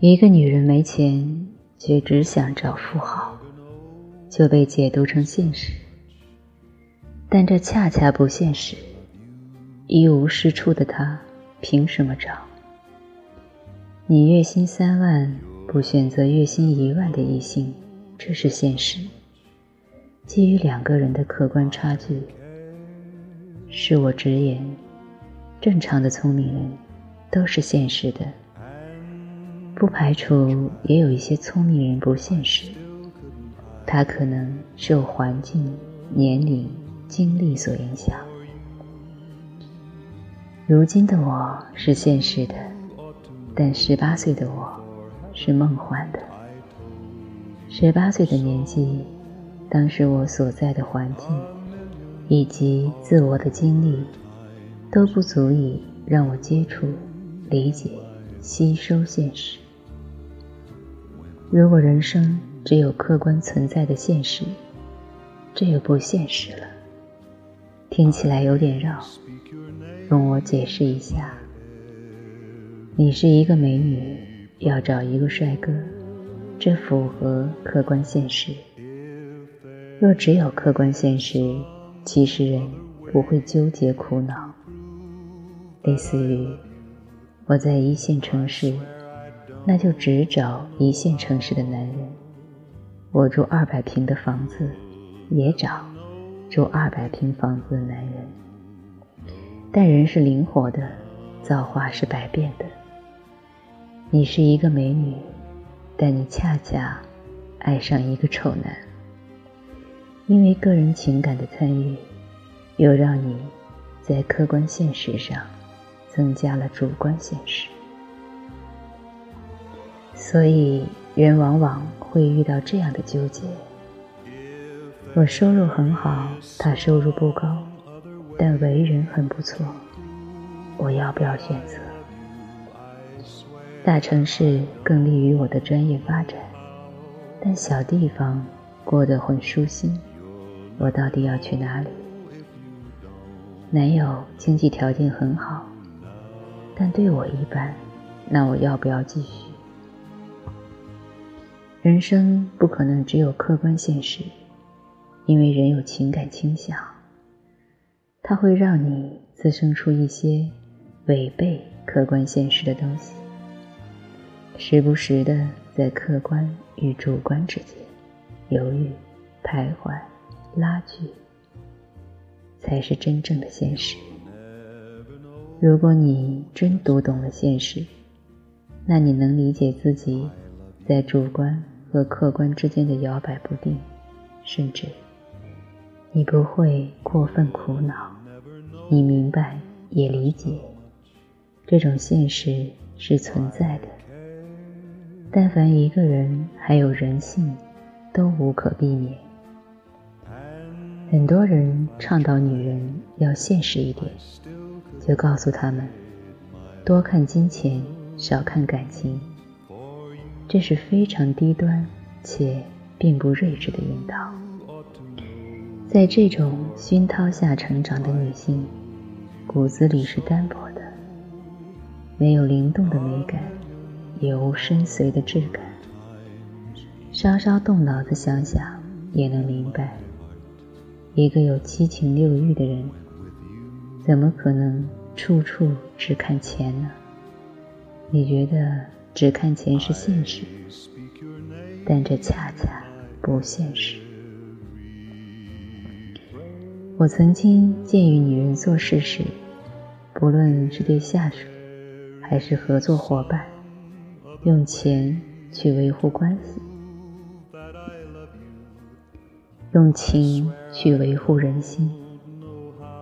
一个女人没钱，却只想找富豪，就被解读成现实。但这恰恰不现实。一无是处的她，凭什么找？你月薪三万，不选择月薪一万的异性，这是现实。基于两个人的客观差距，是我直言，正常的聪明人都是现实的，不排除也有一些聪明人不现实。他可能受环境、年龄、经历所影响。如今的我是现实的，但十八岁的我是梦幻的。十八岁的年纪，当时我所在的环境以及自我的经历都不足以让我接触、理解、吸收现实。如果人生只有客观存在的现实，这又不现实了。听起来有点绕。容我解释一下，你是一个美女，要找一个帅哥，这符合客观现实。若只有客观现实，其实人不会纠结苦恼。类似于我在一线城市，那就只找一线城市的男人；我住二百平的房子，也找住二百平房子的男人。但人是灵活的，造化是百变的。你是一个美女，但你恰恰爱上一个丑男，因为个人情感的参与，又让你在客观现实上增加了主观现实。所以人往往会遇到这样的纠结：我收入很好，他收入不高。但为人很不错，我要不要选择？大城市更利于我的专业发展，但小地方过得很舒心，我到底要去哪里？男友经济条件很好，但对我一般，那我要不要继续？人生不可能只有客观现实，因为人有情感倾向。它会让你滋生出一些违背客观现实的东西，时不时的在客观与主观之间犹豫、徘徊、拉锯，才是真正的现实。如果你真读懂了现实，那你能理解自己在主观和客观之间的摇摆不定，甚至你不会过分苦恼。你明白也理解，这种现实是存在的。但凡一个人还有人性，都无可避免。很多人倡导女人要现实一点，就告诉他们多看金钱，少看感情。这是非常低端且并不睿智的引导。在这种熏陶下成长的女性。骨子里是单薄的，没有灵动的美感，也无深邃的质感。稍稍动脑子想想，也能明白，一个有七情六欲的人，怎么可能处处只看钱呢？你觉得只看钱是现实，但这恰恰不现实。我曾经建议女人做事时，不论是对下属还是合作伙伴，用钱去维护关系，用情去维护人心，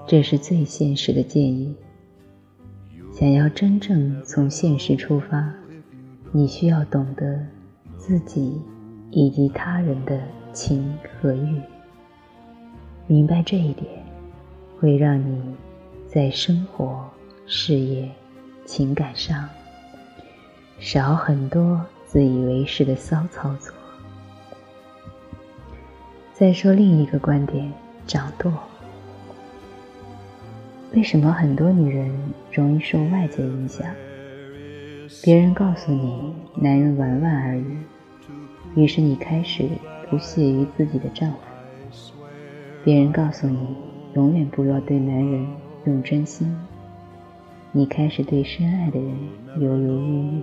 这是最现实的建议。想要真正从现实出发，你需要懂得自己以及他人的情和欲。明白这一点，会让你在生活、事业、情感上少很多自以为是的骚操作。再说另一个观点：掌舵。为什么很多女人容易受外界影响？别人告诉你男人玩玩而已，于是你开始不屑于自己的丈夫。别人告诉你永远不要对男人用真心，你开始对深爱的人犹犹豫豫。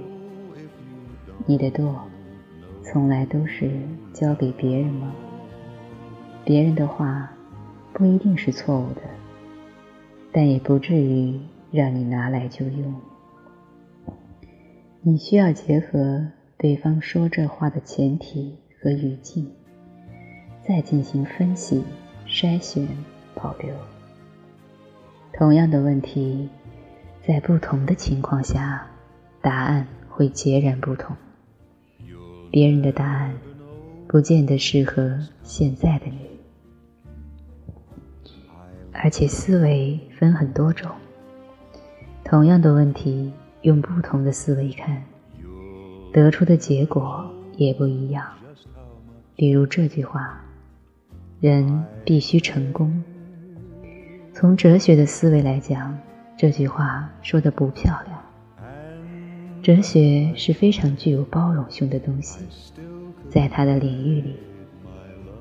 你的舵从来都是交给别人吗？别人的话不一定是错误的，但也不至于让你拿来就用。你需要结合对方说这话的前提和语境，再进行分析、筛选、保留。同样的问题，在不同的情况下，答案会截然不同。别人的答案不见得适合现在的你，而且思维分很多种。同样的问题。用不同的思维看，得出的结果也不一样。比如这句话：“人必须成功。”从哲学的思维来讲，这句话说的不漂亮。哲学是非常具有包容性的东西，在它的领域里，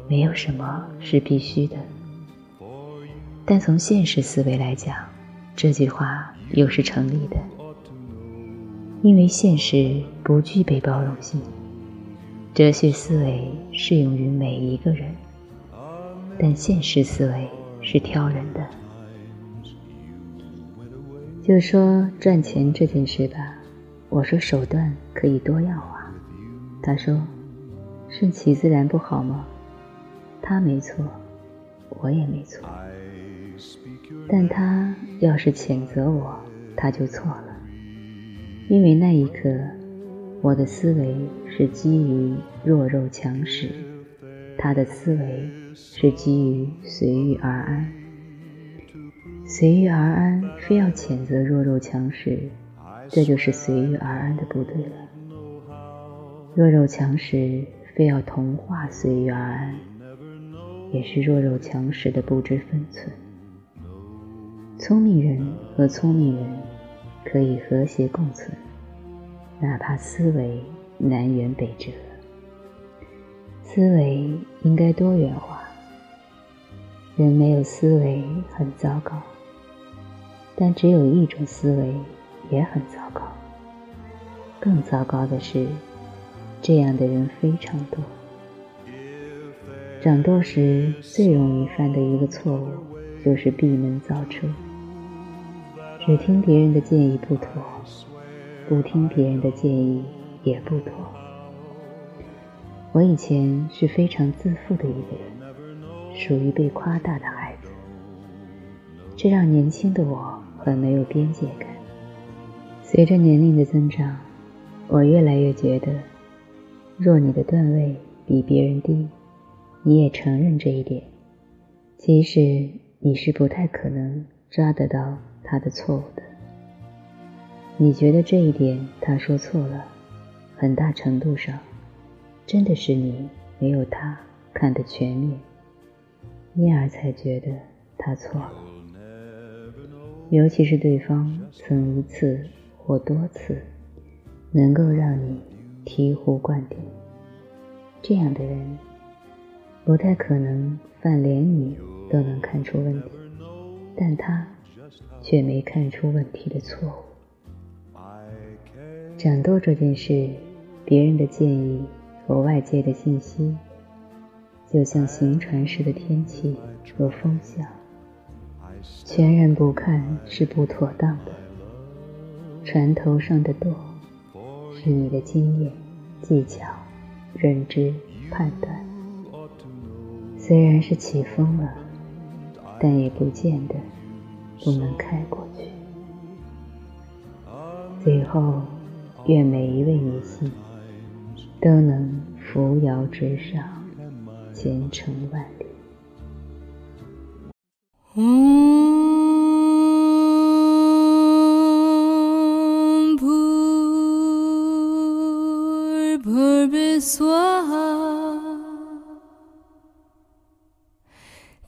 没有什么是必须的。但从现实思维来讲，这句话又是成立的。因为现实不具备包容性，哲学思维适用于每一个人，但现实思维是挑人的。就说赚钱这件事吧，我说手段可以多样化，他说顺其自然不好吗？他没错，我也没错，但他要是谴责我，他就错了。因为那一刻，我的思维是基于弱肉强食，他的思维是基于随遇而安。随遇而安，非要谴责弱肉强食，这就是随遇而安的不对了。弱肉强食，非要同化随遇而安，也是弱肉强食的不知分寸。聪明人和聪明人。可以和谐共存，哪怕思维南辕北辙。思维应该多元化。人没有思维很糟糕，但只有一种思维也很糟糕。更糟糕的是，这样的人非常多。长痘时最容易犯的一个错误，就是闭门造车。只听别人的建议不妥，不听别人的建议也不妥。我以前是非常自负的一个人，属于被夸大的孩子，这让年轻的我很没有边界感。随着年龄的增长，我越来越觉得，若你的段位比别人低，你也承认这一点，其实你是不太可能抓得到。他的错误的，你觉得这一点他说错了，很大程度上，真的是你没有他看得全面，因而才觉得他错了。尤其是对方曾一次或多次能够让你醍醐灌顶，这样的人不太可能犯连你都能看出问题，但他。却没看出问题的错误。掌舵这件事，别人的建议和外界的信息，就像行船时的天气和风向，全然不看是不妥当的。船头上的舵，是你的经验、技巧、认知、判断。虽然是起风了，但也不见得。不能开过去。最后，愿每一位女性都能扶摇直上，前程万里。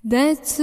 That's